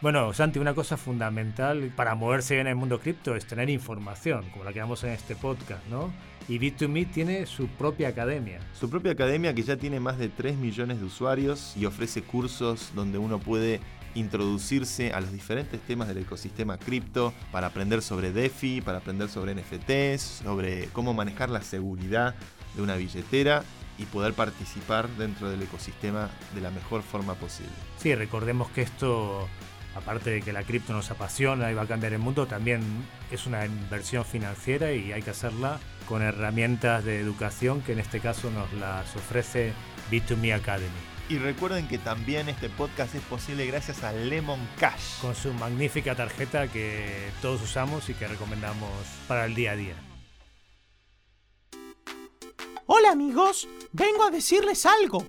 Bueno, Santi, una cosa fundamental para moverse bien en el mundo cripto es tener información, como la que damos en este podcast, ¿no? Y Bit2Me tiene su propia academia. Su propia academia que ya tiene más de 3 millones de usuarios y ofrece cursos donde uno puede introducirse a los diferentes temas del ecosistema cripto para aprender sobre DeFi, para aprender sobre NFTs, sobre cómo manejar la seguridad de una billetera y poder participar dentro del ecosistema de la mejor forma posible. Sí, recordemos que esto aparte de que la cripto nos apasiona y va a cambiar el mundo, también es una inversión financiera y hay que hacerla con herramientas de educación que en este caso nos las ofrece B2Me Academy. Y recuerden que también este podcast es posible gracias a Lemon Cash. Con su magnífica tarjeta que todos usamos y que recomendamos para el día a día. Hola amigos, vengo a decirles algo.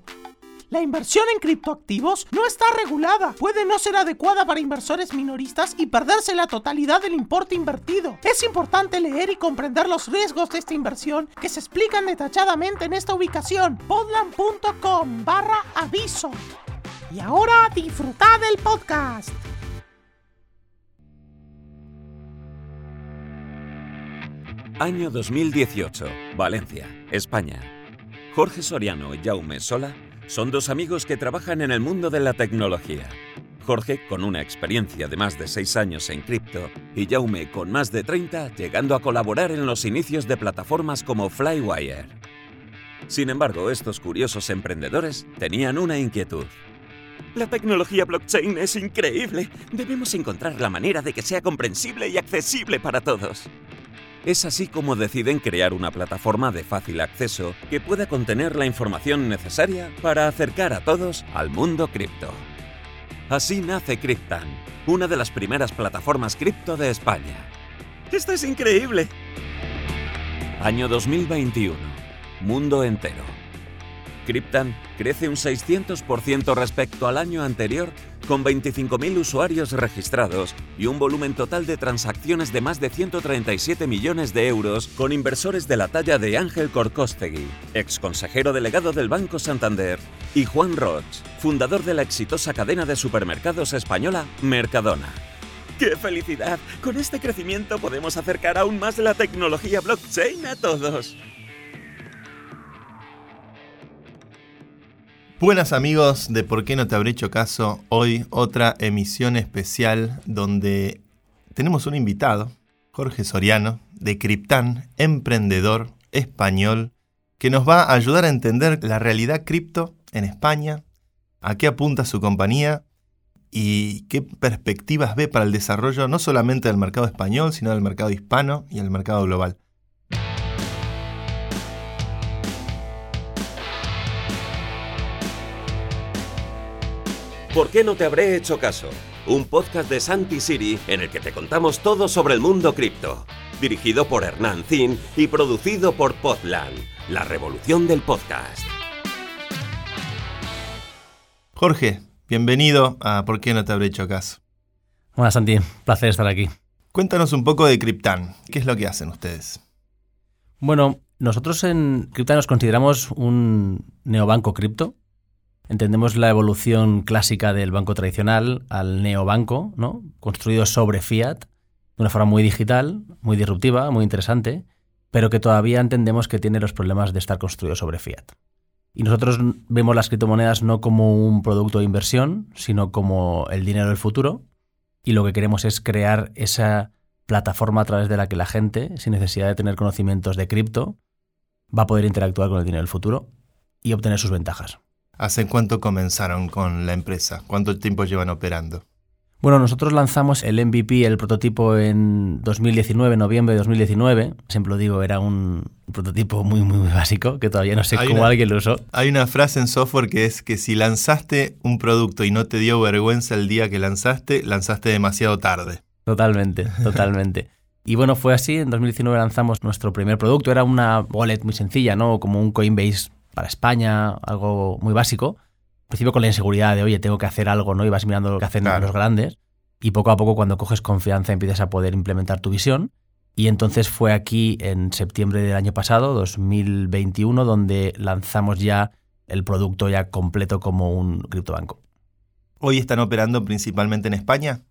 La inversión en criptoactivos no está regulada, puede no ser adecuada para inversores minoristas y perderse la totalidad del importe invertido. Es importante leer y comprender los riesgos de esta inversión que se explican detalladamente en esta ubicación, podland.com barra aviso. Y ahora disfrutad del podcast. Año 2018, Valencia, España. Jorge Soriano y Jaume Sola son dos amigos que trabajan en el mundo de la tecnología. Jorge con una experiencia de más de 6 años en cripto y Jaume con más de 30 llegando a colaborar en los inicios de plataformas como Flywire. Sin embargo, estos curiosos emprendedores tenían una inquietud. La tecnología blockchain es increíble. Debemos encontrar la manera de que sea comprensible y accesible para todos. Es así como deciden crear una plataforma de fácil acceso que pueda contener la información necesaria para acercar a todos al mundo cripto. Así nace Cryptan, una de las primeras plataformas cripto de España. ¡Esto es increíble! Año 2021. Mundo entero. Cryptan crece un 600% respecto al año anterior con 25.000 usuarios registrados y un volumen total de transacciones de más de 137 millones de euros con inversores de la talla de Ángel Corcostegui, ex consejero delegado del Banco Santander, y Juan Roch, fundador de la exitosa cadena de supermercados española Mercadona. ¡Qué felicidad! Con este crecimiento podemos acercar aún más la tecnología blockchain a todos. Buenas amigos de Por qué no te habré hecho caso. Hoy otra emisión especial donde tenemos un invitado, Jorge Soriano, de Criptán, emprendedor español, que nos va a ayudar a entender la realidad cripto en España, a qué apunta su compañía y qué perspectivas ve para el desarrollo no solamente del mercado español, sino del mercado hispano y el mercado global. ¿Por qué no te habré hecho caso? Un podcast de Santi Siri en el que te contamos todo sobre el mundo cripto. Dirigido por Hernán Zin y producido por Podland, la revolución del podcast. Jorge, bienvenido a ¿Por qué no te habré hecho caso? Hola Santi, placer estar aquí. Cuéntanos un poco de Cryptan. ¿Qué es lo que hacen ustedes? Bueno, nosotros en Cryptan nos consideramos un neobanco cripto entendemos la evolución clásica del banco tradicional al neobanco, ¿no? construido sobre fiat, de una forma muy digital, muy disruptiva, muy interesante, pero que todavía entendemos que tiene los problemas de estar construido sobre fiat. Y nosotros vemos las criptomonedas no como un producto de inversión, sino como el dinero del futuro, y lo que queremos es crear esa plataforma a través de la que la gente, sin necesidad de tener conocimientos de cripto, va a poder interactuar con el dinero del futuro y obtener sus ventajas. ¿Hace cuánto comenzaron con la empresa? ¿Cuánto tiempo llevan operando? Bueno, nosotros lanzamos el MVP, el prototipo en 2019, noviembre de 2019. Siempre lo digo, era un prototipo muy, muy, básico, que todavía no sé cómo alguien lo usó. Hay una frase en software que es que si lanzaste un producto y no te dio vergüenza el día que lanzaste, lanzaste demasiado tarde. Totalmente, totalmente. Y bueno, fue así. En 2019 lanzamos nuestro primer producto. Era una wallet muy sencilla, ¿no? Como un Coinbase para España, algo muy básico. Al principio con la inseguridad de, oye, tengo que hacer algo, ¿no? Y vas mirando lo que hacen los grandes. Y poco a poco, cuando coges confianza, empiezas a poder implementar tu visión. Y entonces fue aquí en septiembre del año pasado, 2021, donde lanzamos ya el producto ya completo como un criptobanco. ¿Hoy están operando principalmente en España?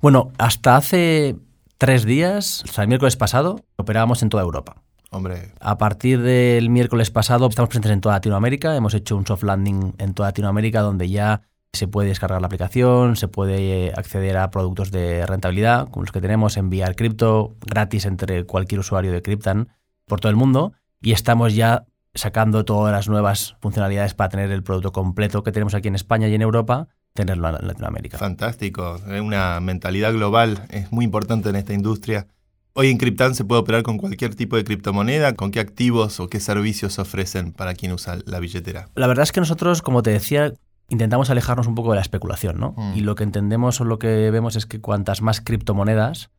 Bueno, hasta hace tres días, o sea, el miércoles pasado, operábamos en toda Europa. Hombre, A partir del miércoles pasado estamos presentes en toda Latinoamérica. Hemos hecho un soft landing en toda Latinoamérica donde ya se puede descargar la aplicación, se puede eh, acceder a productos de rentabilidad como los que tenemos, enviar cripto gratis entre cualquier usuario de Cryptan por todo el mundo y estamos ya sacando todas las nuevas funcionalidades para tener el producto completo que tenemos aquí en España y en Europa, tenerlo en Latinoamérica. fantástico. Una mentalidad global es muy importante en esta industria. Hoy en Cryptan se puede operar con cualquier tipo de criptomoneda. ¿Con qué activos o qué servicios ofrecen para quien usa la billetera? La verdad es que nosotros, como te decía, intentamos alejarnos un poco de la especulación, ¿no? Mm. Y lo que entendemos o lo que vemos es que cuantas más criptomonedas,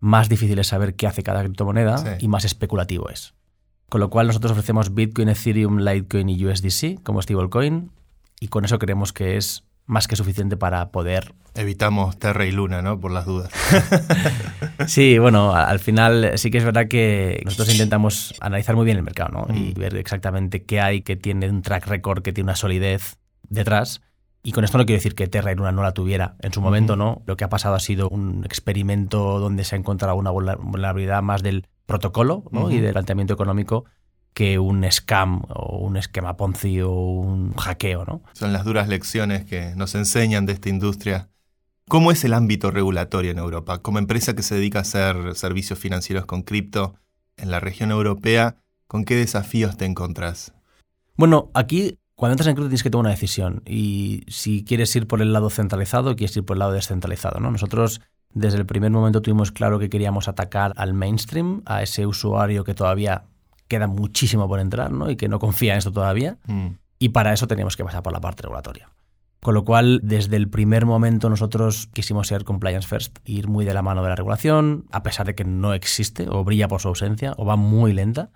más difícil es saber qué hace cada criptomoneda Sí. y más especulativo es. Con lo cual nosotros ofrecemos Bitcoin, Ethereum, Litecoin y USDC como stablecoin y con eso creemos que es más que suficiente para poder... Evitamos Terra y Luna, ¿no? Por las dudas. Sí, bueno, al final sí que es verdad que nosotros intentamos analizar muy bien el mercado, ¿no? Y Mm. ver exactamente qué hay que tiene un track record, que tiene una solidez detrás. Y con esto no quiero decir que Terra y Luna no la tuviera en su momento. ¿no? Lo que ha pasado ha sido un experimento donde se ha encontrado una vulner- vulnerabilidad más del protocolo ¿no? y del planteamiento económico que un scam o un esquema Ponzi o un hackeo, ¿no? Son las duras lecciones que nos enseñan de esta industria. ¿Cómo es el ámbito regulatorio en Europa? Como empresa que se dedica a hacer servicios financieros con cripto en la región europea, ¿con qué desafíos te encontrás? Bueno, aquí cuando entras en cripto tienes que tomar una decisión y si quieres ir por el lado centralizado o quieres ir por el lado descentralizado. ¿no? Nosotros desde el primer momento tuvimos claro que queríamos atacar al mainstream, a ese usuario que todavía queda muchísimo por entrar ¿no? y que no confía en esto todavía Mm, y para eso teníamos que pasar por la parte regulatoria. Con lo cual, desde el primer momento nosotros quisimos ser compliance first, ir muy de la mano de la regulación, a pesar de que no existe o brilla por su ausencia o va muy lenta.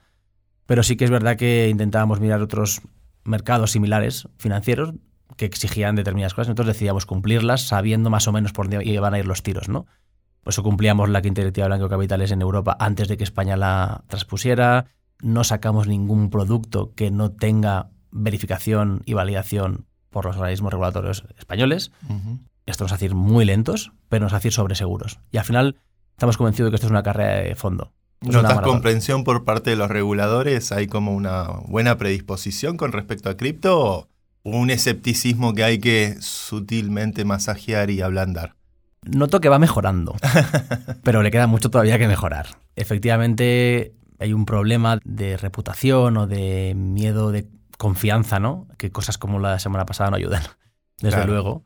Pero sí que es verdad que intentábamos mirar otros mercados similares financieros que exigían determinadas cosas. Nosotros decidíamos cumplirlas sabiendo más o menos por dónde iban a ir los tiros, ¿no? Por eso cumplíamos la quinta directiva de Blanco Capitales en Europa antes de que España la transpusiera. No sacamos ningún producto que no tenga verificación y validación por los organismos regulatorios españoles. Esto nos hace ir muy lentos, pero nos hace ir sobre seguros. Y al final estamos convencidos de que esto es una carrera de fondo. ¿Notas comprensión por parte de los reguladores? ¿Hay como una buena predisposición con respecto a cripto o un escepticismo que hay que sutilmente masajear y ablandar? Noto que va mejorando, pero le queda mucho todavía que mejorar. Efectivamente, hay un problema de reputación o de miedo de confianza, ¿no? Que cosas como la semana pasada no ayudan, desde Claro. luego.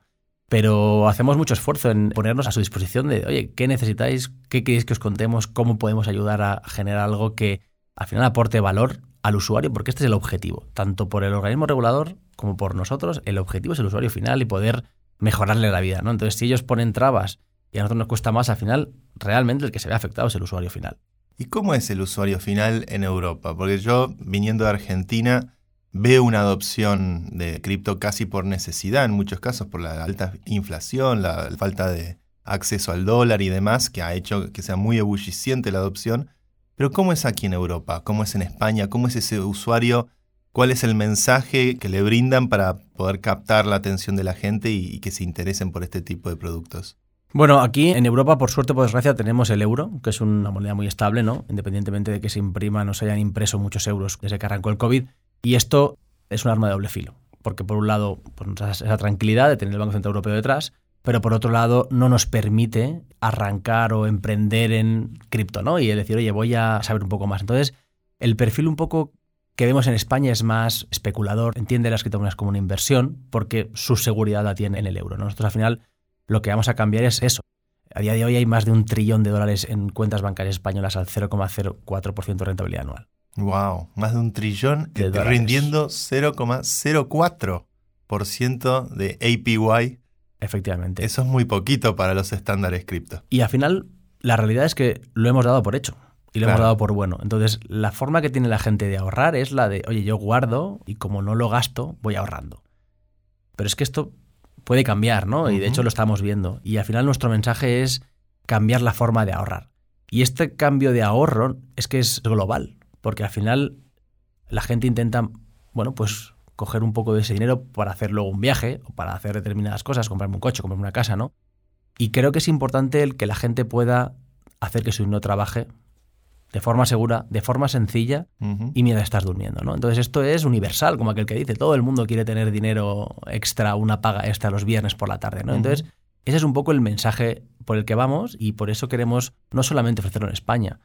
Pero hacemos mucho esfuerzo en ponernos a su disposición de, oye, ¿qué necesitáis? ¿Qué queréis que os contemos? ¿Cómo podemos ayudar a generar algo que al final aporte valor al usuario? Porque este es el objetivo, tanto por el organismo regulador como por nosotros. El objetivo es el usuario final y poder mejorarle la vida, ¿no? Entonces, si ellos ponen trabas y a nosotros nos cuesta más, al final, realmente el que se ve afectado es el usuario final. ¿Y cómo es el usuario final en Europa? Porque yo, viniendo de Argentina, veo una adopción de cripto casi por necesidad, en muchos casos por la alta inflación, la falta de acceso al dólar y demás, que ha hecho que sea muy ebulliciente la adopción. Pero ¿cómo es aquí en Europa? ¿Cómo es en España? ¿Cómo es ese usuario? ¿Cuál es el mensaje que le brindan para poder captar la atención de la gente y, y que se interesen por este tipo de productos? Bueno, aquí en Europa, por suerte, por desgracia, tenemos el euro, que es una moneda muy estable, ¿no? Independientemente de que se impriman o se hayan impreso muchos euros desde que arrancó el COVID. Y esto es un arma de doble filo, porque por un lado, pues esa tranquilidad de tener el Banco Central Europeo detrás, pero por otro lado, no nos permite arrancar o emprender en cripto, ¿no? Y decir, oye, voy a saber un poco más. Entonces, el perfil un poco que vemos en España es más especulador, entiende las criptomonedas como una inversión, porque su seguridad la tiene en el euro. ¿no? Nosotros al final lo que vamos a cambiar es eso. A día de hoy hay más de un trillón de dólares en cuentas bancarias españolas al 0,04% de rentabilidad anual. Wow, más de un trillón De eh, dólares. rindiendo 0,04% de APY. Efectivamente. Eso es muy poquito para los estándares cripto. Y al final, la realidad es que lo hemos dado por hecho. Y lo Claro. hemos dado por bueno. Entonces, la forma que tiene la gente de ahorrar es la de, oye, yo guardo y como no lo gasto, voy ahorrando. Pero es que esto puede cambiar, ¿no? Y de hecho lo estamos viendo. Y al final nuestro mensaje es cambiar la forma de ahorrar. Y este cambio de ahorro es que es global. Porque al final la gente intenta, bueno, pues coger un poco de ese dinero para hacer luego un viaje o para hacer determinadas cosas, comprarme un coche, comprarme una casa, ¿no? Y creo que es importante el que la gente pueda hacer que su dinero trabaje de forma segura, de forma sencilla y mientras estás durmiendo, ¿no? Entonces esto es universal, como aquel que dice, todo el mundo quiere tener dinero extra, una paga extra los viernes por la tarde, ¿no? Entonces ese es un poco el mensaje por el que vamos y por eso queremos no solamente ofrecerlo en España,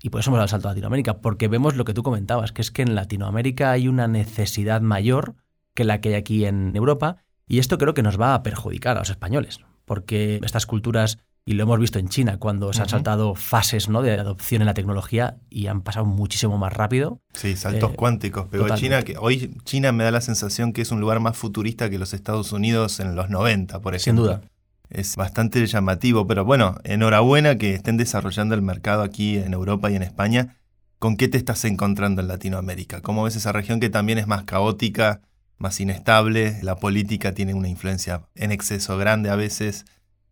y por eso hemos dado el salto a Latinoamérica, porque vemos lo que tú comentabas, que es que en Latinoamérica hay una necesidad mayor que la que hay aquí en Europa, y esto creo que nos va a perjudicar a los españoles, porque estas culturas, y lo hemos visto en China, cuando se han saltado fases ¿no? de adopción en la tecnología y han pasado muchísimo más rápido. Sí, saltos Eh, cuánticos. Pero. China, que hoy China me da la sensación que es un lugar más futurista que los Estados Unidos en los 90, por Sin ejemplo. duda. Es bastante llamativo, pero bueno, enhorabuena que estén desarrollando el mercado aquí en Europa y en España. ¿Con qué te estás encontrando en Latinoamérica? ¿Cómo ves esa región que también es más caótica, más inestable? La política tiene una influencia en exceso grande a veces.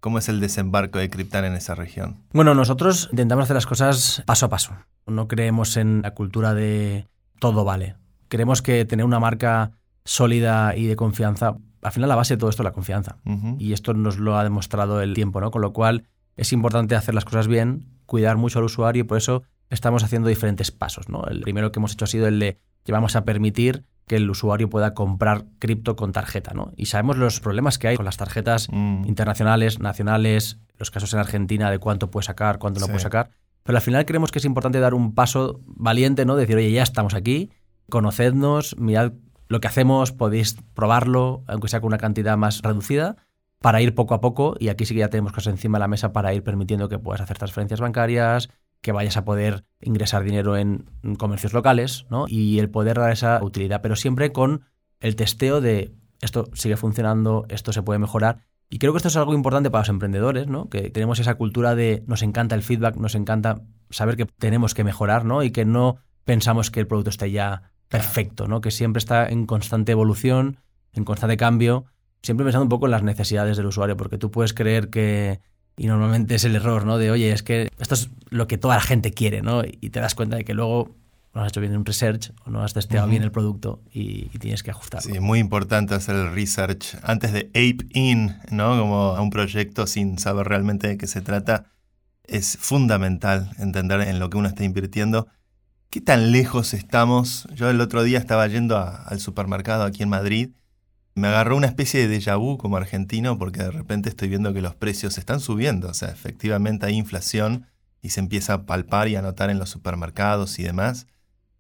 ¿Cómo es el desembarco de Krypton en esa región? Bueno, nosotros intentamos hacer las cosas paso a paso. No creemos en la cultura de todo vale. Creemos que tener una marca sólida y de confianza, al final la base de todo esto es la confianza. Y esto nos lo ha demostrado el tiempo, ¿no? Con lo cual es importante hacer las cosas bien, cuidar mucho al usuario y por eso estamos haciendo diferentes pasos, ¿no? El primero que hemos hecho ha sido el de que vamos a permitir que el usuario pueda comprar cripto con tarjeta, ¿no? Y sabemos los problemas que hay con las tarjetas Mm. internacionales, nacionales, los casos en Argentina de cuánto puede sacar, cuánto no Sí. puede sacar. Pero al final creemos que es importante dar un paso valiente, ¿no? Decir, oye, ya estamos aquí, conocednos, mirad lo que hacemos, podéis probarlo, aunque sea con una cantidad más reducida, para ir poco a poco. Y aquí sí que ya tenemos cosas encima de la mesa para ir permitiendo que puedas hacer transferencias bancarias, que vayas a poder ingresar dinero en comercios locales, ¿no? Y el poder dar esa utilidad, pero siempre con el testeo de esto sigue funcionando, esto se puede mejorar. Y creo que esto es algo importante para los emprendedores, ¿no? Que tenemos esa cultura de nos encanta el feedback, nos encanta saber que tenemos que mejorar, ¿no? Y que no pensamos que el producto esté ya perfecto, ¿no? Que siempre está en constante evolución, en constante cambio, siempre pensando un poco en las necesidades del usuario, porque tú puedes creer que y normalmente es el error, ¿no? De, oye, es que esto es lo que toda la gente quiere, ¿no? Y te das cuenta de que luego no has hecho bien un research o no has testeado bien el producto y, y tienes que ajustarlo. Sí, muy importante hacer el research antes de ape in, ¿no? Como a un proyecto sin saber realmente de qué se trata. Es fundamental entender en lo que uno está invirtiendo. ¿Qué tan lejos estamos? Yo el otro día estaba yendo a- al supermercado aquí en Madrid. Me agarró una especie de déjà vu como argentino porque de repente estoy viendo que los precios están subiendo. O sea, efectivamente hay inflación y se empieza a palpar y a notar en los supermercados y demás.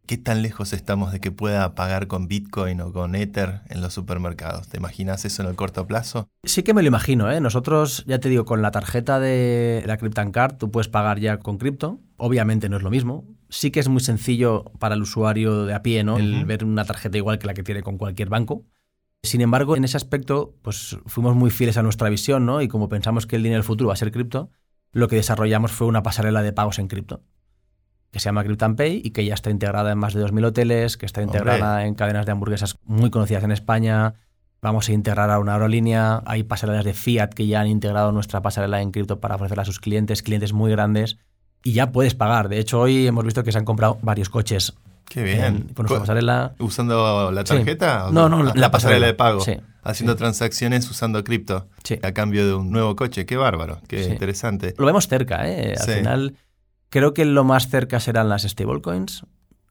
¿Qué tan lejos estamos de que pueda pagar con Bitcoin o con Ether en los supermercados? ¿Te imaginas eso en el corto plazo? Sí que me lo imagino, ¿eh? Nosotros, ya te digo, con la tarjeta de la Card, tú puedes pagar ya con cripto. Obviamente no es lo mismo. Sí que es muy sencillo para el usuario de a pie, ¿no? El ver una tarjeta igual que la que tiene con cualquier banco. Sin embargo, en ese aspecto, pues fuimos muy fieles a nuestra visión, ¿no? Y como pensamos que el dinero del futuro va a ser cripto, lo que desarrollamos fue una pasarela de pagos en cripto que se llama Cryptan Pay y que ya está integrada en más de 2.000 hoteles, que está Hombre. integrada en cadenas de hamburguesas muy conocidas en España. Vamos a integrar a una aerolínea. Hay pasarelas de Fiat que ya han integrado nuestra pasarela en cripto para ofrecerla a sus clientes, clientes muy grandes. Y ya puedes pagar. De hecho, hoy hemos visto que se han comprado varios coches Qué en- bien. con nuestra Co- pasarela. ¿Usando la Sí. tarjeta? o No, no, la- la, la pasarela pasarela. de pago. Sí. Haciendo Sí. transacciones usando cripto Sí. a cambio de un nuevo coche. Qué bárbaro, qué Sí. interesante. Lo vemos cerca, ¿eh? Al Sí. final, creo que lo más cerca serán las stablecoins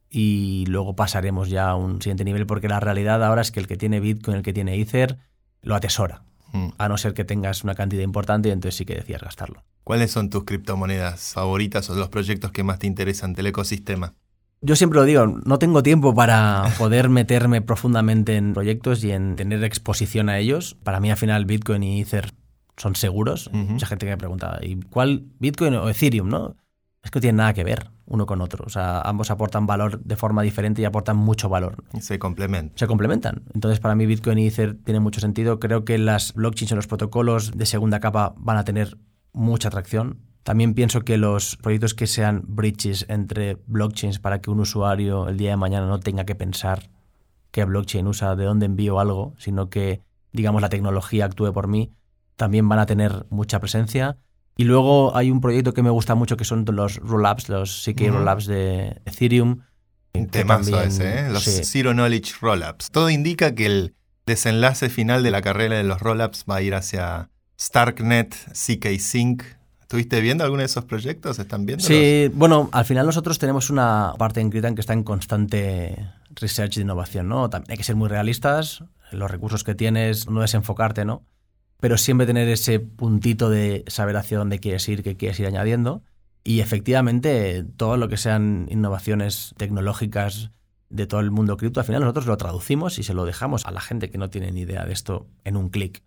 y luego pasaremos ya a un siguiente nivel porque la realidad ahora es que el que tiene Bitcoin, el que tiene Ether, lo atesora. Mm. A no ser que tengas una cantidad importante y entonces sí que decías gastarlo. ¿Cuáles son tus criptomonedas favoritas o los proyectos que más te interesan del ecosistema? Yo siempre lo digo, no tengo tiempo para poder meterme profundamente en proyectos y en tener exposición a ellos. Para mí al final Bitcoin y Ether son seguros. Mucha gente que me pregunta, ¿y cuál Bitcoin o Ethereum? ¿no? Es que no tienen nada que ver uno con otro. O sea, ambos aportan valor de forma diferente y aportan mucho valor. Se complementan. Se complementan. Entonces, para mí Bitcoin y Ether tienen mucho sentido. Creo que las blockchains o los protocolos de segunda capa van a tener mucha atracción. También pienso que los proyectos que sean bridges entre blockchains para que un usuario el día de mañana no tenga que pensar qué blockchain usa, de dónde envío algo, sino que, digamos, la tecnología actúe por mí, también van a tener mucha presencia. Y luego hay un proyecto que me gusta mucho que son los rollups, los CK rollups de Ethereum, Un temazo ese, ¿eh? Los Zero Knowledge Rollups. Todo indica que el desenlace final de la carrera de los rollups va a ir hacia Starknet, CK Sync. ¿Estuviste viendo alguno de esos proyectos? ¿Están viendo? Sí, bueno, al final nosotros tenemos una parte en Critan que está en constante research de innovación, ¿no? También hay que ser muy realistas, los recursos que tienes, no desenfocarte, ¿no? Pero siempre tener ese puntito de saber hacia dónde quieres ir, qué quieres ir añadiendo. Y efectivamente, todo lo que sean innovaciones tecnológicas de todo el mundo cripto, al final nosotros lo traducimos y se lo dejamos a la gente que no tiene ni idea de esto en un clic.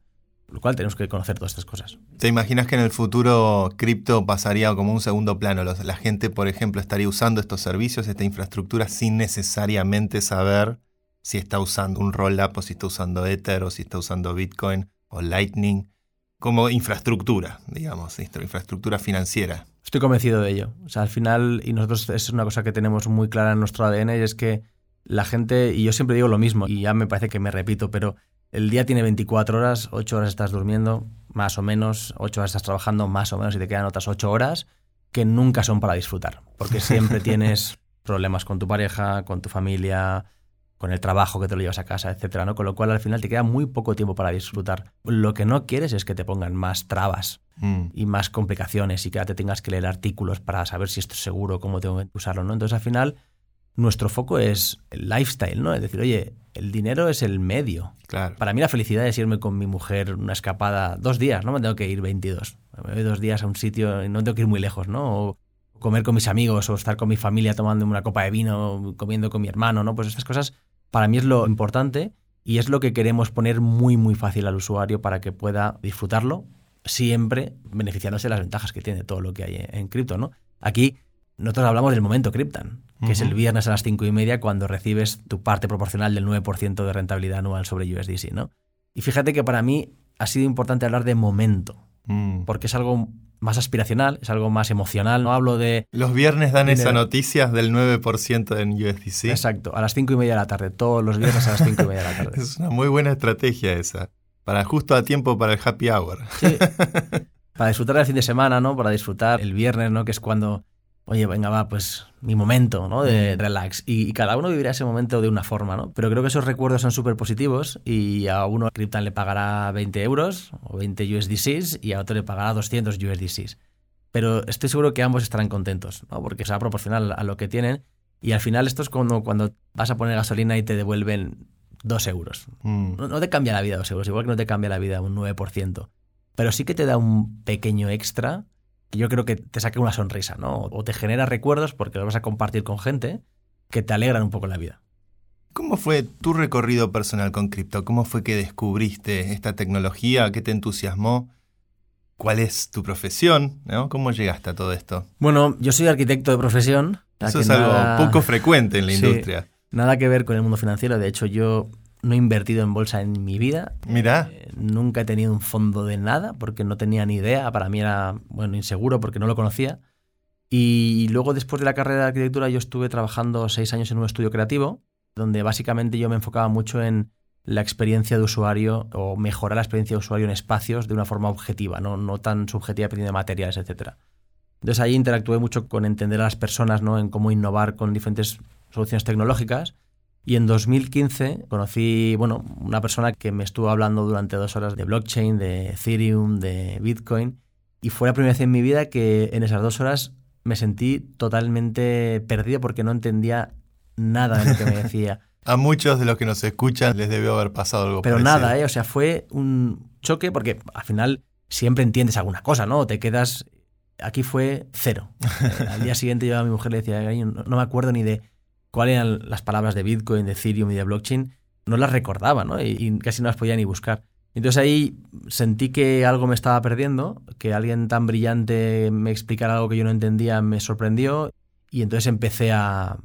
Lo cual tenemos que conocer todas estas cosas. ¿Te imaginas que en el futuro cripto pasaría como un segundo plano? La gente, por ejemplo, estaría usando estos servicios, esta infraestructura, sin necesariamente saber si está usando un rollup o si está usando Ether o si está usando Bitcoin o Lightning como infraestructura, digamos, infraestructura financiera. Estoy convencido de ello. O sea, al final, y nosotros es una cosa que tenemos muy clara en nuestro ADN, y es que la gente, y yo siempre digo lo mismo, y ya me parece que me repito, pero el día tiene 24 horas, 8 horas estás durmiendo, más o menos, 8 horas estás trabajando, más o menos, y te quedan otras 8 horas que nunca son para disfrutar, porque siempre tienes problemas con tu pareja, con tu familia, con el trabajo que te lo llevas a casa, etcétera, ¿no? Con lo cual al final te queda muy poco tiempo para disfrutar. Lo que no quieres es que te pongan más trabas mm. y más complicaciones y que te tengas que leer artículos para saber si esto es seguro, cómo tengo que usarlo, ¿no? Entonces al final nuestro foco es el lifestyle, ¿no? Es decir, oye, el dinero es el medio. Claro. Para mí la felicidad es irme con mi mujer una escapada dos días, no me tengo que ir 22. Me voy dos días a un sitio y no tengo que ir muy lejos, ¿no? O comer con mis amigos o estar con mi familia tomando una copa de vino, comiendo con mi hermano, ¿no? Pues estas cosas para mí es lo importante y es lo que queremos poner muy muy fácil al usuario para que pueda disfrutarlo siempre beneficiándose de las ventajas que tiene todo lo que hay en cripto, ¿no? Aquí nosotros hablamos del momento Cryptan, que es el viernes a las cinco y media cuando recibes tu parte proporcional del 9% de rentabilidad anual sobre USDC, ¿no? Y fíjate que para mí ha sido importante hablar de momento, mm. porque es algo más aspiracional, es algo más emocional. No hablo de. Los viernes dan esa noticia del 9% en USDC. Exacto, a las cinco y media de la tarde, todos los viernes a las cinco y media de la tarde. es una muy buena estrategia esa. Para justo a tiempo para el happy hour. Sí. Para disfrutar el fin de semana, ¿no? Para disfrutar el viernes, ¿no? Que es cuando oye, venga, va, pues mi momento, ¿no? De mm. relax. Y, cada uno vivirá ese momento de una forma, ¿no? Pero creo que esos recuerdos son súper positivos y a uno Cryptan le pagará 20 euros o 20 USDCs y a otro le pagará 200 USDCs. Pero estoy seguro que ambos estarán contentos, ¿no? Porque se va a proporcionar a lo que tienen y al final esto es como cuando vas a poner gasolina y te devuelven 2 euros. Mm. No, no, te cambia la vida 2 euros, igual que no te cambia la vida un 9%. Pero sí que te da un pequeño extra yo creo que te saque una sonrisa, ¿no? O te genera recuerdos porque los vas a compartir con gente que te alegran un poco la vida. ¿Cómo fue tu recorrido personal con cripto? ¿Cómo fue que descubriste esta tecnología? ¿Qué te entusiasmó? ¿Cuál es tu profesión? ¿Cómo llegaste a todo esto? Bueno, yo soy arquitecto de profesión. Eso es algo poco frecuente en la industria. Nada que ver con el mundo financiero. De hecho, yo no he invertido en bolsa en mi vida. Mira. Eh, nunca he tenido un fondo de nada porque no tenía ni idea. Para mí era, bueno, inseguro porque no lo conocía. Y luego, después de la carrera de arquitectura, yo estuve trabajando seis años en un estudio creativo, donde básicamente yo me enfocaba mucho en la experiencia de usuario o mejorar la experiencia de usuario en espacios de una forma objetiva, no, no tan subjetiva dependiendo de materiales, etc. Entonces ahí interactué mucho con entender a las personas, ¿no? en cómo innovar con diferentes soluciones tecnológicas y en 2015 conocí, bueno, una persona que me estuvo hablando durante dos horas de blockchain, de Ethereum, de Bitcoin. Y fue la primera vez en mi vida que en esas dos horas me sentí totalmente perdido porque no entendía nada de lo que me decía. A muchos de los que nos escuchan les debió haber pasado algo Pero nada, ¿eh? O sea, fue un choque porque al final siempre entiendes alguna cosa, ¿no? Te quedas... Aquí fue cero. al día siguiente yo a mi mujer le decía, no me acuerdo ni de cuáles eran las palabras de Bitcoin, de Ethereum y de blockchain, no las recordaba, ¿no? Y, casi no las podía ni buscar. Entonces ahí sentí que algo me estaba perdiendo, que alguien tan brillante me explicara algo que yo no entendía me sorprendió y entonces empecé a,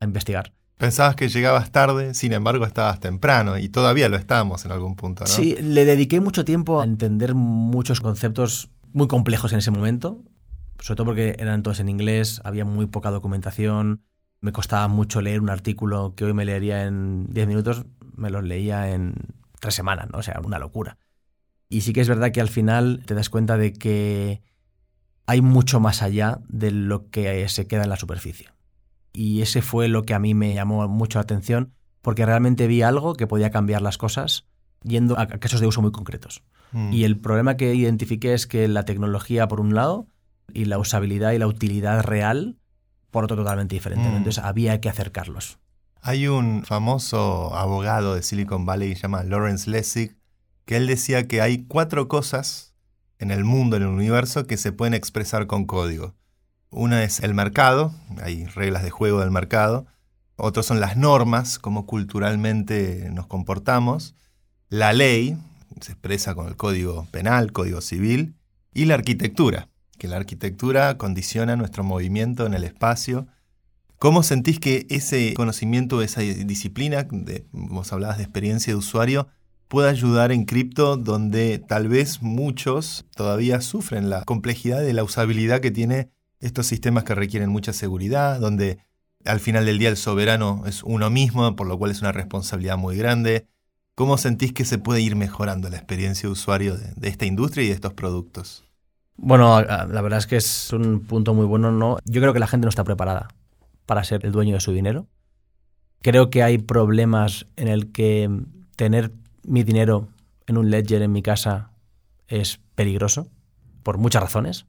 a investigar. Pensabas que llegabas tarde, sin embargo estabas temprano y todavía lo estábamos en algún punto, ¿no? Sí, le dediqué mucho tiempo a entender muchos conceptos muy complejos en ese momento, sobre todo porque eran todos en inglés, había muy poca documentación, me costaba mucho leer un artículo que hoy me leería en 10 minutos, me lo leía en tres semanas, ¿no? O sea, una locura. Y sí que es verdad que al final te das cuenta de que hay mucho más allá de lo que se queda en la superficie. y ese fue lo que a mí me llamó mucho la atención porque realmente vi algo que podía cambiar las cosas yendo a casos de uso muy concretos. Mm. Y el problema que identifiqué es que la tecnología por un lado y la usabilidad y la utilidad real por otro totalmente diferente. ¿no? Mm. Entonces había que acercarlos. Hay un famoso abogado de Silicon Valley que se llama Lawrence Lessig, que él decía que hay cuatro cosas en el mundo, en el universo, que se pueden expresar con código. Una es el mercado, hay reglas de juego del mercado. Otros son las normas, cómo culturalmente nos comportamos. La ley, se expresa con el código penal, código civil. Y la arquitectura, que la arquitectura condiciona nuestro movimiento en el espacio. ¿Cómo sentís que ese conocimiento, esa disciplina, de, vos hablabas de experiencia de usuario, puede ayudar en cripto donde tal vez muchos todavía sufren la complejidad de la usabilidad que tiene estos sistemas que requieren mucha seguridad, donde al final del día el soberano es uno mismo, por lo cual es una responsabilidad muy grande. ¿Cómo sentís que se puede ir mejorando la experiencia de usuario de, de esta industria y de estos productos? Bueno, la verdad es que es un punto muy bueno. ¿no? Yo creo que la gente no está preparada para ser el dueño de su dinero. Creo que hay problemas en el que tener mi dinero en un ledger en mi casa es peligroso por muchas razones.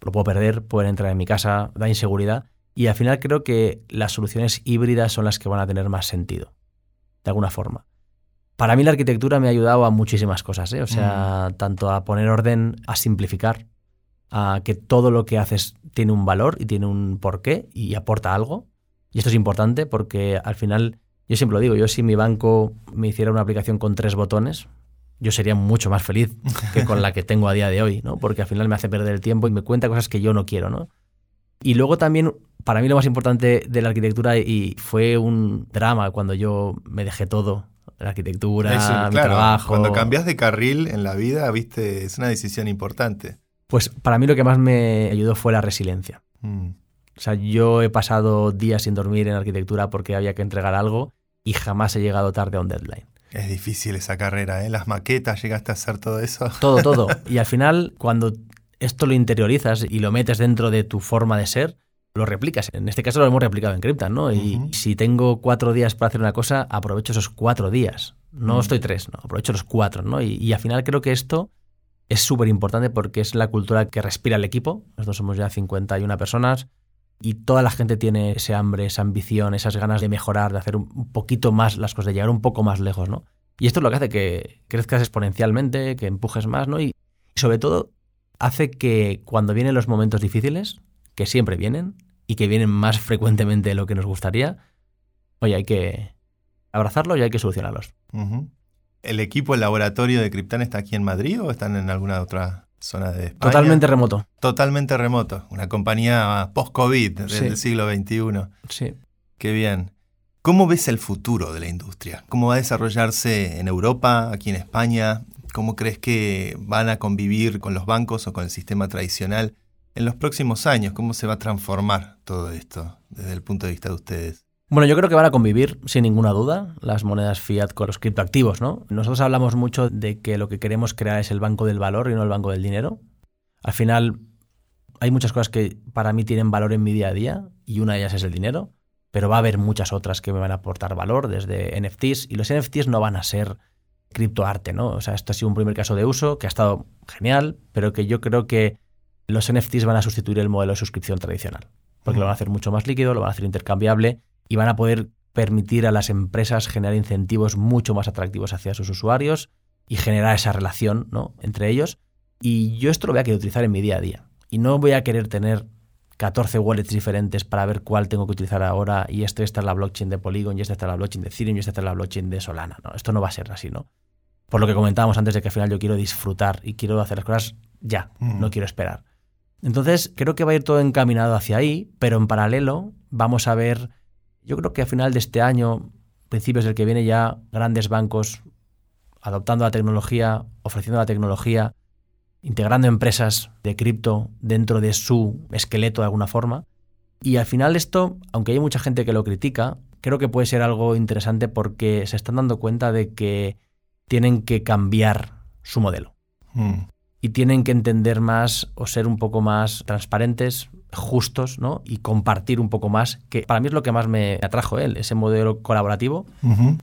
Lo puedo perder, pueden entrar en mi casa, da inseguridad. Y al final creo que las soluciones híbridas son las que van a tener más sentido, de alguna forma. Para mí la arquitectura me ha ayudado a muchísimas cosas, ¿eh? o sea, tanto a poner orden, a simplificar, a que todo lo que haces tiene un valor y tiene un porqué y aporta algo. Y esto es importante porque al final, yo siempre lo digo, yo si mi banco me hiciera una aplicación con tres botones, yo sería mucho más feliz que con la que tengo a día de hoy, ¿no? Porque al final me hace perder el tiempo y me cuenta cosas que yo no quiero, ¿no? Y luego también, para mí lo más importante de la arquitectura, y fue un drama cuando yo me dejé todo, la arquitectura, Eso, mi claro, trabajo. Cuando cambias de carril en la vida, viste, es una decisión importante. Pues para mí lo que más me ayudó fue la resiliencia. Mm. O sea, yo he pasado días sin dormir en arquitectura porque había que entregar algo y jamás he llegado tarde a un deadline. Es difícil esa carrera, ¿eh? Las maquetas, llegaste a hacer todo eso. Todo, todo. Y al final, cuando esto lo interiorizas y lo metes dentro de tu forma de ser, lo replicas. En este caso lo hemos replicado en Cryptan, ¿no? Y si tengo cuatro días para hacer una cosa, aprovecho esos cuatro días. No Mm. estoy tres, no, aprovecho los cuatro, ¿no? Y, y al final creo que esto es súper importante porque es la cultura que respira el equipo. Nosotros somos ya 51 personas y toda la gente tiene ese hambre, esa ambición, esas ganas de mejorar, de hacer un poquito más las cosas, de llegar un poco más lejos, ¿no? Y esto es lo que hace que crezcas exponencialmente, que empujes más, ¿no? Y sobre todo hace que cuando vienen los momentos difíciles, que siempre vienen y que vienen más frecuentemente de lo que nos gustaría, oye, hay que abrazarlos y hay que solucionarlos. ¿El equipo, el laboratorio de Cryptan está aquí en Madrid o están en alguna otra zona de España? Totalmente remoto. Totalmente remoto. Una compañía post-COVID del Sí. siglo XXI. Sí. Qué bien. ¿Cómo ves el futuro de la industria? ¿Cómo va a desarrollarse en Europa, aquí en España? ¿Cómo crees que van a convivir con los bancos o con el sistema tradicional en los próximos años? ¿Cómo se va a transformar todo esto desde el punto de vista de ustedes? Bueno, yo creo que van a convivir, sin ninguna duda, las monedas fiat con los criptoactivos, ¿no? Nosotros hablamos mucho de que lo que queremos crear es el banco del valor y no el banco del dinero. Al final, hay muchas cosas que para mí tienen valor en mi día a día y una de ellas es el dinero, pero va a haber muchas otras que me van a aportar valor, desde NFTs, y los NFTs no van a ser criptoarte, ¿no? O sea, esto ha sido un primer caso de uso que ha estado genial, pero que yo creo que los NFTs van a sustituir el modelo de suscripción tradicional, porque lo van a hacer mucho más líquido, lo van a hacer intercambiable y van a poder permitir a las empresas generar incentivos mucho más atractivos hacia sus usuarios y generar esa relación ¿no? entre ellos. Y yo esto lo voy a querer utilizar en mi día a día. Y no voy a querer tener 14 wallets diferentes para ver cuál tengo que utilizar ahora y esto está en la blockchain de Polygon y esta está en la blockchain de Ethereum y esta está en la blockchain de Solana. No, esto no va a ser así, ¿no? Por lo que comentábamos antes de que al final yo quiero disfrutar y quiero hacer las cosas ya, Mm. no quiero esperar. Entonces, creo que va a ir todo encaminado hacia ahí, pero en paralelo vamos a ver, yo creo que a final de este año, principios del que viene ya, grandes bancos adoptando la tecnología, ofreciendo la tecnología, integrando empresas de cripto dentro de su esqueleto de alguna forma. Y al final esto, aunque hay mucha gente que lo critica, creo que puede ser algo interesante porque se están dando cuenta de que tienen que cambiar su modelo Mm. y tienen que entender más o ser un poco más transparentes justos ¿no? y compartir un poco más, que para mí es lo que más me atrajo él, ese modelo colaborativo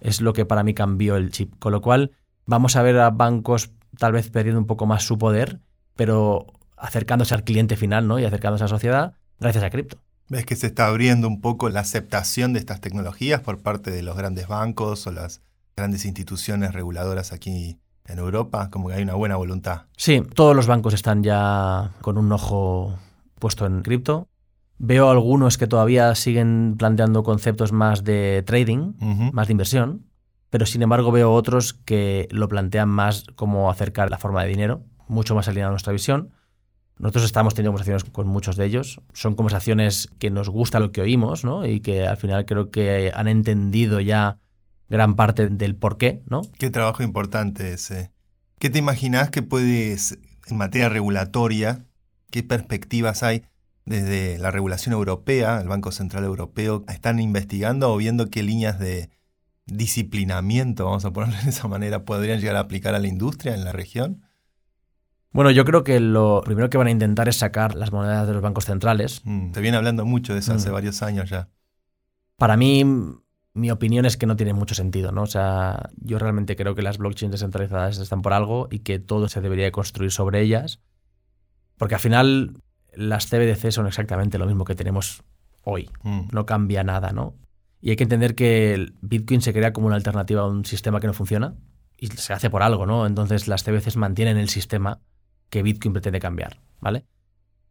es lo que para mí cambió el chip. Con lo cual vamos a ver a bancos tal vez perdiendo un poco más su poder, pero acercándose al cliente final ¿no? y acercándose a la sociedad gracias a cripto. ¿Ves que se está abriendo un poco la aceptación de estas tecnologías por parte de los grandes bancos o las grandes instituciones reguladoras aquí en Europa? Como que hay una buena voluntad. Sí, todos los bancos están ya con un ojo puesto en cripto. Veo algunos que todavía siguen planteando conceptos más de trading, más de inversión, pero sin embargo veo otros que lo plantean más como acercar la forma de dinero, mucho más alineado a nuestra visión. Nosotros estamos teniendo conversaciones con muchos de ellos. Son conversaciones que nos gusta lo que oímos, ¿no? Y que al final creo que han entendido ya gran parte del por qué, ¿no? Qué trabajo importante ese. ¿Qué te imaginas que puedes, en materia regulatoria, qué perspectivas hay desde la regulación europea, el Banco Central Europeo, están investigando o viendo qué líneas de disciplinamiento, vamos a ponerlo de esa manera, podrían llegar a aplicar a la industria en la región? Bueno, yo creo que lo primero que van a intentar es sacar las monedas de los bancos centrales. Mm, se viene hablando mucho de eso hace mm. varios años ya. Para mí, mi opinión es que no tiene mucho sentido, ¿no? O sea, yo realmente creo que las blockchains descentralizadas están por algo y que todo se debería construir sobre ellas. Porque al final las CBDC son exactamente lo mismo que tenemos hoy. Mm. No cambia nada, ¿no? Y hay que entender que el Bitcoin se crea como una alternativa a un sistema que no funciona y se hace por algo, ¿no? Entonces las CBDCs mantienen el sistema que Bitcoin pretende cambiar, ¿vale?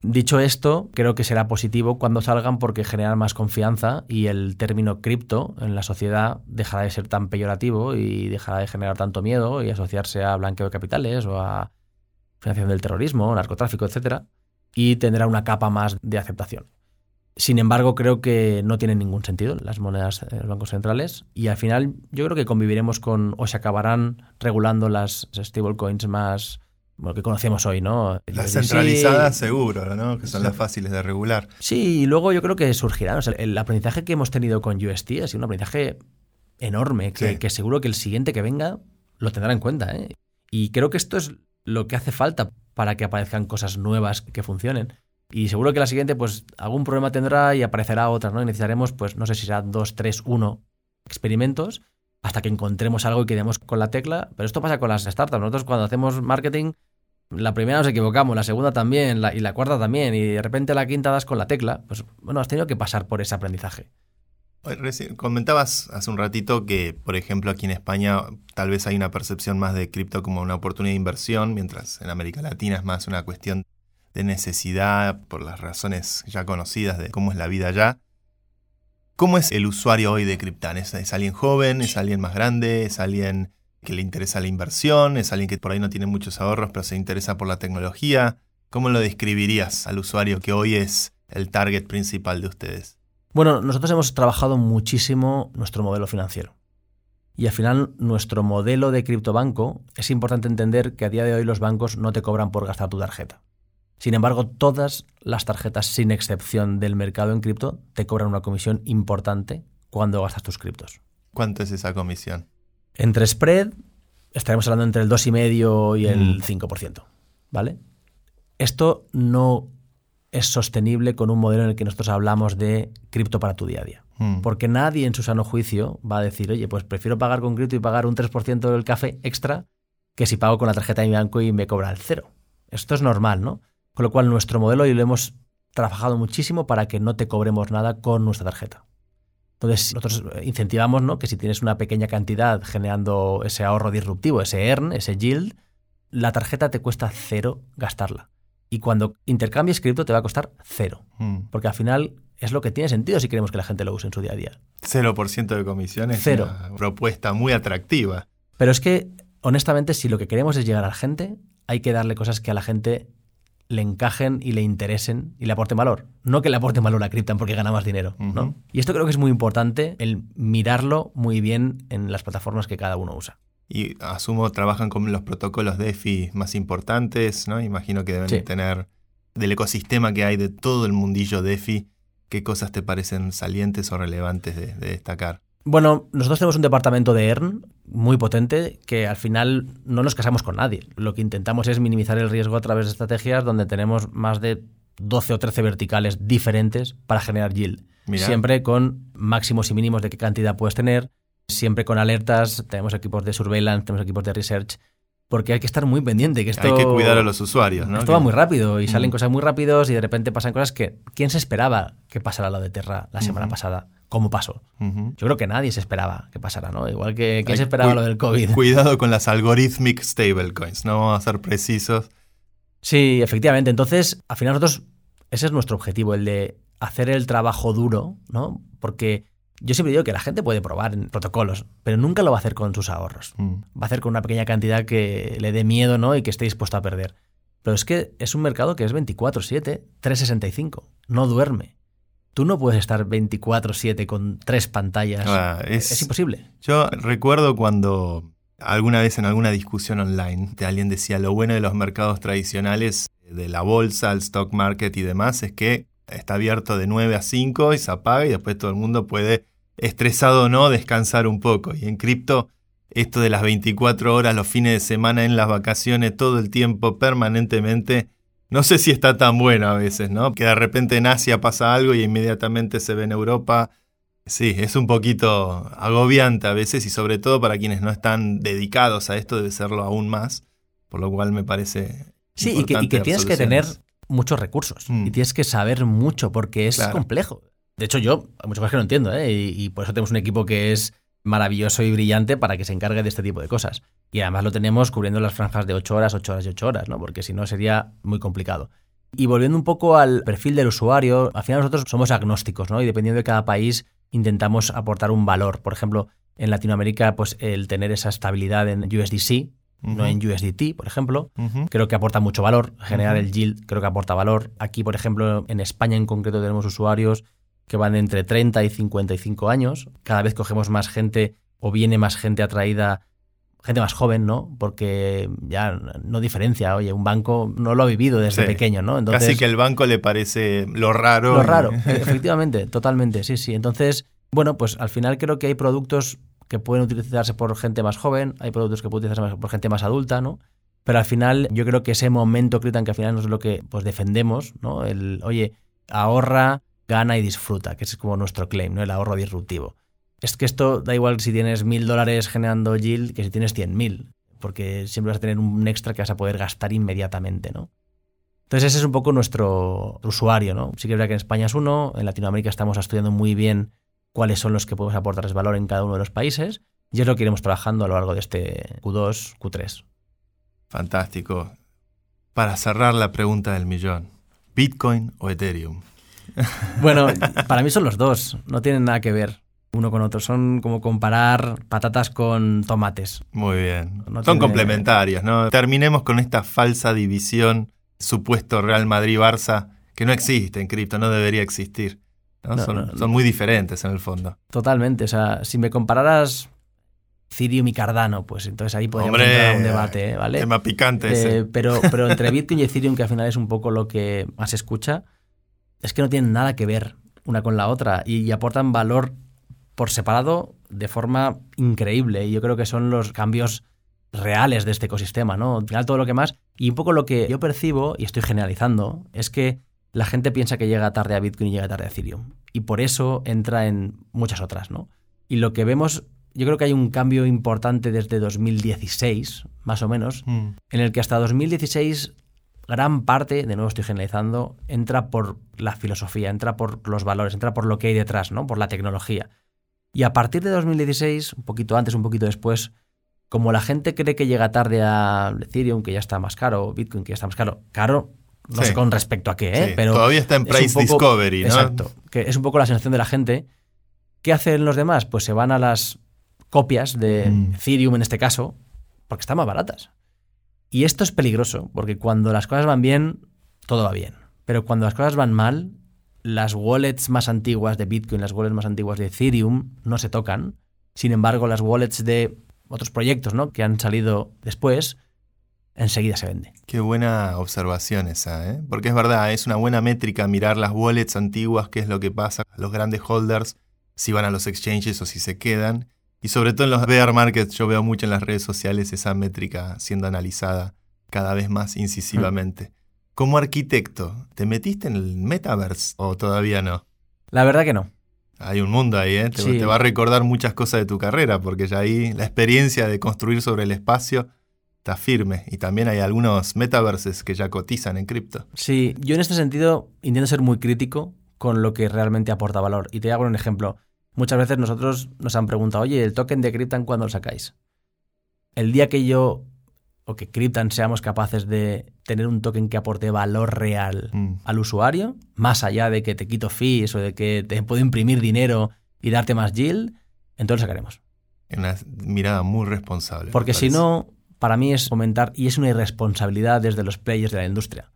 Dicho esto, creo que será positivo cuando salgan porque generan más confianza y el término cripto en la sociedad dejará de ser tan peyorativo y dejará de generar tanto miedo y asociarse a blanqueo de capitales o a financiación del terrorismo, narcotráfico, etc. Y tendrá una capa más de aceptación. Sin embargo, creo que no tienen ningún sentido las monedas de los bancos centrales y al final yo creo que conviviremos con o se acabarán regulando las stablecoins más bueno, que conocemos hoy, ¿no? Las centralizadas seguro, ¿no? Que son las fáciles de regular. Sí, y luego yo creo que surgirán. el aprendizaje que hemos tenido con UST ha sido un aprendizaje enorme, que, seguro que el siguiente que venga lo tendrá en cuenta. ¿eh? Y creo que esto es lo que hace falta para que aparezcan cosas nuevas que funcionen. Y seguro que la siguiente, pues algún problema tendrá y aparecerá otra, ¿no? Y necesitaremos, pues no sé si será dos, tres, uno experimentos hasta que encontremos algo y quedemos con la tecla. Pero esto pasa con las startups. Nosotros cuando hacemos marketing, la primera nos equivocamos, la segunda también, y la cuarta también, y de repente la quinta das con la tecla. Pues bueno, has tenido que pasar por ese aprendizaje. Comentabas hace un ratito que, por ejemplo, aquí en España tal vez hay una percepción más de cripto como una oportunidad de inversión, mientras en América Latina es más una cuestión de necesidad por las razones ya conocidas de cómo es la vida allá. ¿Cómo es el usuario hoy de Cryptan? ¿Es, alguien joven? ¿Es alguien más grande? ¿Es alguien que le interesa la inversión? ¿Es alguien que por ahí no tiene muchos ahorros pero se interesa por la tecnología? ¿Cómo lo describirías al usuario que hoy es el target principal de ustedes? Bueno, nosotros hemos trabajado muchísimo nuestro modelo financiero. Y al final, nuestro modelo de criptobanco, es importante entender que a día de hoy los bancos no te cobran por gastar tu tarjeta. Sin embargo, todas las tarjetas, sin excepción del mercado en cripto, te cobran una comisión importante cuando gastas tus criptos. ¿Cuánto es esa comisión? Entre spread, estaremos hablando entre el 2,5 y el 5%. Mm. ¿Vale? Esto no es sostenible con un modelo en el que nosotros hablamos de cripto para tu día a día. Mm. Porque nadie en su sano juicio va a decir, oye, pues prefiero pagar con cripto y pagar un 3% del café extra que si pago con la tarjeta de mi banco y me cobra el cero. Esto es normal, ¿no? Con lo cual nuestro modelo y lo hemos trabajado muchísimo para que no te cobremos nada con nuestra tarjeta. Entonces, nosotros incentivamos ¿no? que si tienes una pequeña cantidad generando ese ahorro disruptivo, ese earn, ese yield, la tarjeta te cuesta cero gastarla. Y cuando intercambies cripto te va a costar cero. Hmm. Porque al final es lo que tiene sentido si queremos que la gente lo use en su día a día. 0% de comisiones. Cero. Una propuesta muy atractiva. Pero es que, honestamente, si lo que queremos es llegar a la gente, hay que darle cosas que a la gente le encajen y le interesen y le aporten valor. No que le aporten valor a Cryptan porque gana más dinero. ¿no? Y esto creo que es muy importante, el mirarlo muy bien en las plataformas que cada uno usa. Y asumo trabajan con los protocolos DeFi más importantes, ¿no? Imagino que deben tener del ecosistema que hay de todo el mundillo DeFi, ¿qué cosas te parecen salientes o relevantes de destacar? Bueno, nosotros tenemos un departamento de ERN muy potente que al final no nos casamos con nadie. Lo que intentamos es minimizar el riesgo a través de estrategias donde tenemos más de 12 o 13 verticales diferentes para generar yield. Siempre con máximos y mínimos de qué cantidad puedes tener, siempre con alertas, tenemos equipos de surveillance, tenemos equipos de research, porque hay que estar muy pendiente. Que esto, hay que cuidar a los usuarios, ¿no? Esto va muy rápido y salen mm. cosas muy rápidos y de repente pasan cosas que... ¿Quién se esperaba que pasara lo de Terra la semana pasada? ¿Cómo pasó? Yo creo que nadie se esperaba que pasara, ¿no? Igual que ¿quién se esperaba lo del COVID? Cuidado con las algorithmic stablecoins, no vamos a ser precisos. Sí, efectivamente. Entonces, al final nosotros, ese es nuestro objetivo, el de hacer el trabajo duro, ¿no? Porque yo siempre digo que la gente puede probar en protocolos, pero nunca lo va a hacer con sus ahorros. Mm. Va a hacer con una pequeña cantidad que le dé miedo ¿no? y que esté dispuesto a perder. Pero es que es un mercado que es 24/7, 365. No duerme. Tú no puedes estar 24/7 con tres pantallas. Ah, es, imposible. Yo recuerdo cuando alguna vez en alguna discusión online alguien decía lo bueno de los mercados tradicionales, de la bolsa, el stock market y demás, es que está abierto de 9 a 5 y se apaga y después todo el mundo puede, estresado o no, descansar un poco. Y en cripto, esto de las 24 horas, los fines de semana, en las vacaciones, todo el tiempo, permanentemente, no sé si está tan bueno a veces, ¿no? Que de repente en Asia pasa algo y inmediatamente se ve en Europa. Sí, es un poquito agobiante a veces y sobre todo para quienes no están dedicados a esto debe serlo aún más, por lo cual me parece... Sí, y que, y que tienes que tener muchos recursos mm. y tienes que saber mucho porque es complejo. De hecho, yo hay muchas cosas que no entiendo ¿eh? y, por eso tenemos un equipo que es maravilloso y brillante para que se encargue de este tipo de cosas. Y además lo tenemos cubriendo las franjas de 8 horas, 8 horas y 8 horas, ¿no? porque si no sería muy complicado. Y volviendo un poco al perfil del usuario, al final nosotros somos agnósticos, ¿no? Y dependiendo de cada país intentamos aportar un valor. Por ejemplo, en Latinoamérica, pues el tener esa estabilidad en USDC, no en USDT, por ejemplo. Creo que aporta mucho valor. Generar el yield creo que aporta valor. Aquí, por ejemplo, en España en concreto tenemos usuarios que van entre 30 y 55 años. Cada vez cogemos más gente o viene más gente atraída, gente más joven, ¿no? Porque ya no diferencia. Oye, un banco no lo ha vivido desde pequeño, ¿no? Entonces, Casi que el banco le parece lo raro. Lo raro, efectivamente, totalmente, sí, sí. Entonces, bueno, pues al final creo que hay productos que pueden utilizarse por gente más joven, hay productos que pueden utilizarse por gente más adulta, ¿no? Pero al final yo creo que ese momento Critan que al final no es lo que pues defendemos, ¿no? El, oye, ahorra, gana y disfruta, que es como nuestro claim, ¿no? El ahorro disruptivo. Es que esto da igual si tienes mil dólares generando yield que si tienes cien mil, porque siempre vas a tener un extra que vas a poder gastar inmediatamente, ¿no? Entonces ese es un poco nuestro usuario, ¿no? Sí que es verdad que en España es uno, en Latinoamérica estamos estudiando muy bien cuáles son los que podemos aportarles valor en cada uno de los países y es lo que iremos trabajando a lo largo de este Q2, Q3. Fantástico. Para cerrar la pregunta del millón, ¿Bitcoin o Ethereum? Bueno, para mí son los dos, no tienen nada que ver uno con otro. Son como comparar patatas con tomates. Muy bien. son complementarias, ¿no? Terminemos con esta falsa división, supuesto Real Madrid-Barça, que no existe en cripto, no debería existir son, muy diferentes en el fondo. Totalmente. O sea, si me compararas Ethereum y Cardano, pues entonces ahí podríamos entrar un debate, ¿vale? Tema picante ese. Pero, pero entre Bitcoin y Ethereum, que al final es un poco lo que más se escucha, es que no tienen nada que ver una con la otra y, aportan valor por separado de forma increíble. Y yo creo que son los cambios reales de este ecosistema, ¿no? Al final todo lo que más. Y un poco lo que yo percibo, y estoy generalizando, es que la gente piensa que llega tarde a Bitcoin y llega tarde a Ethereum. Y por eso entra en muchas otras, ¿no? Y lo que vemos, yo creo que hay un cambio importante desde 2016, más o menos, mm. en el que hasta 2016 gran parte, de nuevo estoy generalizando, entra por la filosofía, entra por los valores, entra por lo que hay detrás, ¿no? Por la tecnología. Y a partir de 2016, un poquito antes, un poquito después, como la gente cree que llega tarde a Ethereum, que ya está más caro, Bitcoin, que ya está más caro, caro no sé con respecto a qué, ¿eh? pero todavía está en price discovery, ¿no? Exacto, que es un poco la sensación de la gente. ¿Qué hacen los demás? Pues se van a las copias de mm. Ethereum en este caso, porque están más baratas. Y esto es peligroso, porque cuando las cosas van bien, todo va bien. Pero cuando las cosas van mal, las wallets más antiguas de Bitcoin, las wallets más antiguas de Ethereum no se tocan. Sin embargo, las wallets de otros proyectos ¿no? que han salido después enseguida se vende. Qué buena observación esa, ¿eh? porque es verdad, es una buena métrica mirar las wallets antiguas, qué es lo que pasa, los grandes holders, si van a los exchanges o si se quedan. Y sobre todo en los bear markets yo veo mucho en las redes sociales esa métrica siendo analizada cada vez más incisivamente. Como arquitecto, ¿te metiste en el metaverse o todavía no? La verdad que no. Hay un mundo ahí, ¿eh? Te, Sí. te va a recordar muchas cosas de tu carrera, porque ya ahí la experiencia de construir sobre el espacio está firme. Y también hay algunos metaverses que ya cotizan en cripto. Sí, yo en este sentido intento ser muy crítico con lo que realmente aporta valor. Y te hago un ejemplo. Muchas veces nosotros nos han preguntado, oye, ¿el token de Cryptan cuándo lo sacáis? El día que yo o que Cryptan seamos capaces de tener un token que aporte valor real Mm. al usuario, más allá de que te quito fees o de que te puedo imprimir dinero y darte más yield, entonces lo sacaremos. Una mirada muy responsable. Porque si no, para mí es fomentar, y es una irresponsabilidad desde los players de la industria,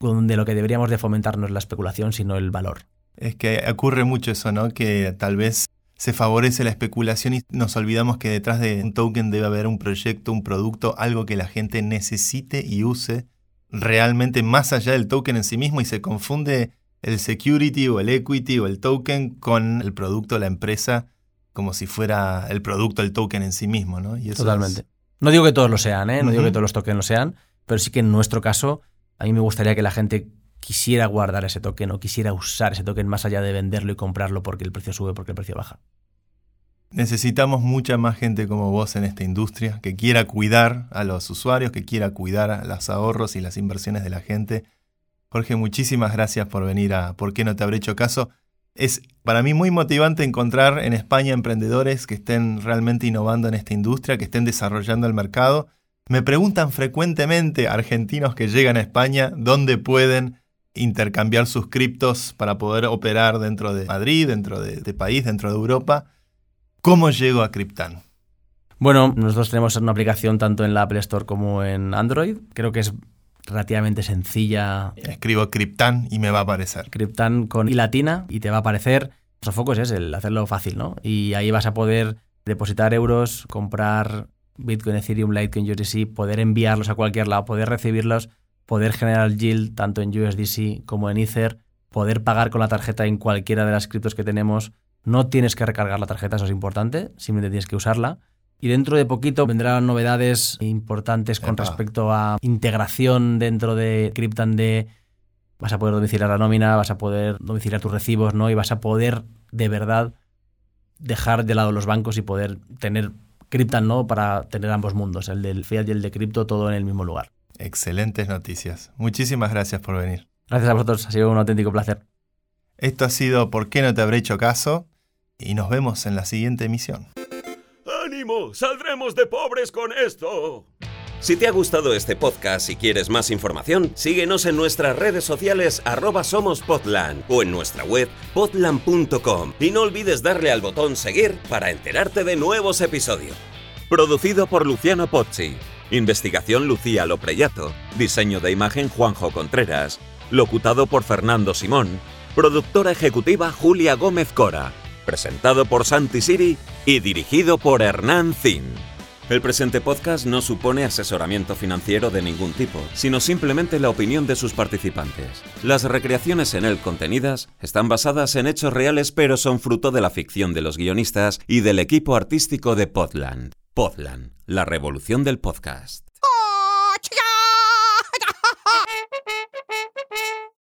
donde lo que deberíamos de fomentar no es la especulación, sino el valor. Es que ocurre mucho eso, ¿no? Que tal vez se favorece la especulación y nos olvidamos que detrás de un token debe haber un proyecto, un producto, algo que la gente necesite y use realmente más allá del token en sí mismo y se confunde el security o el equity o el token con el producto, la empresa, como si fuera el producto, el token en sí mismo, ¿no? Y eso Totalmente. es- No digo que todos lo sean, ¿eh? No digo que todos los tokens lo sean, pero sí que en nuestro caso, a mí me gustaría que la gente quisiera guardar ese token o quisiera usar ese token más allá de venderlo y comprarlo porque el precio sube, porque el precio baja. Necesitamos mucha más gente como vos en esta industria, que quiera cuidar a los usuarios, que quiera cuidar a los ahorros y las inversiones de la gente. Jorge, muchísimas gracias por venir a ¿Por qué no te habré hecho caso? Es para mí muy motivante encontrar en España emprendedores que estén realmente innovando en esta industria, que estén desarrollando el mercado. Me preguntan frecuentemente argentinos que llegan a España dónde pueden intercambiar sus criptos para poder operar dentro de Madrid, dentro de, de país, dentro de Europa. ¿Cómo llego a Cryptan? Bueno, nosotros tenemos una aplicación tanto en la Apple Store como en Android. Creo que es relativamente sencilla. Escribo Cryptan y me va a aparecer. Cryptan con i latina y te va a aparecer. Nuestro foco es ese, el hacerlo fácil, ¿no? Y ahí vas a poder depositar euros, comprar Bitcoin, Ethereum, Litecoin, USDC, poder enviarlos a cualquier lado, poder recibirlos, poder generar yield tanto en USDC como en Ether, poder pagar con la tarjeta en cualquiera de las criptos que tenemos. No tienes que recargar la tarjeta, eso es importante, simplemente tienes que usarla. Y dentro de poquito vendrán novedades importantes con Epa. respecto a integración dentro de Cryptan de vas a poder domiciliar la nómina, vas a poder domiciliar tus recibos, ¿no? Y vas a poder de verdad dejar de lado los bancos y poder tener Cryptan, ¿no? Para tener ambos mundos, el del fiat y el de cripto, todo en el mismo lugar. Excelentes noticias. Muchísimas gracias por venir. Gracias a vosotros, ha sido un auténtico placer. Esto ha sido ¿Por qué no te habré hecho caso? Y nos vemos en la siguiente emisión. ¡Saldremos de pobres con esto! Si te ha gustado este podcast y quieres más información, síguenos en nuestras redes sociales arroba o en nuestra web podland.com y no olvides darle al botón seguir para enterarte de nuevos episodios. Producido por Luciano Pozzi. Investigación Lucía Lopreyato. Diseño de imagen Juanjo Contreras. Locutado por Fernando Simón. Productora ejecutiva Julia Gómez Cora. Presentado por Santi Siri y dirigido por Hernán Zin. El presente podcast no supone asesoramiento financiero de ningún tipo, sino simplemente la opinión de sus participantes. Las recreaciones en él contenidas están basadas en hechos reales pero son fruto de la ficción de los guionistas y del equipo artístico de Podland. Podland, la revolución del podcast.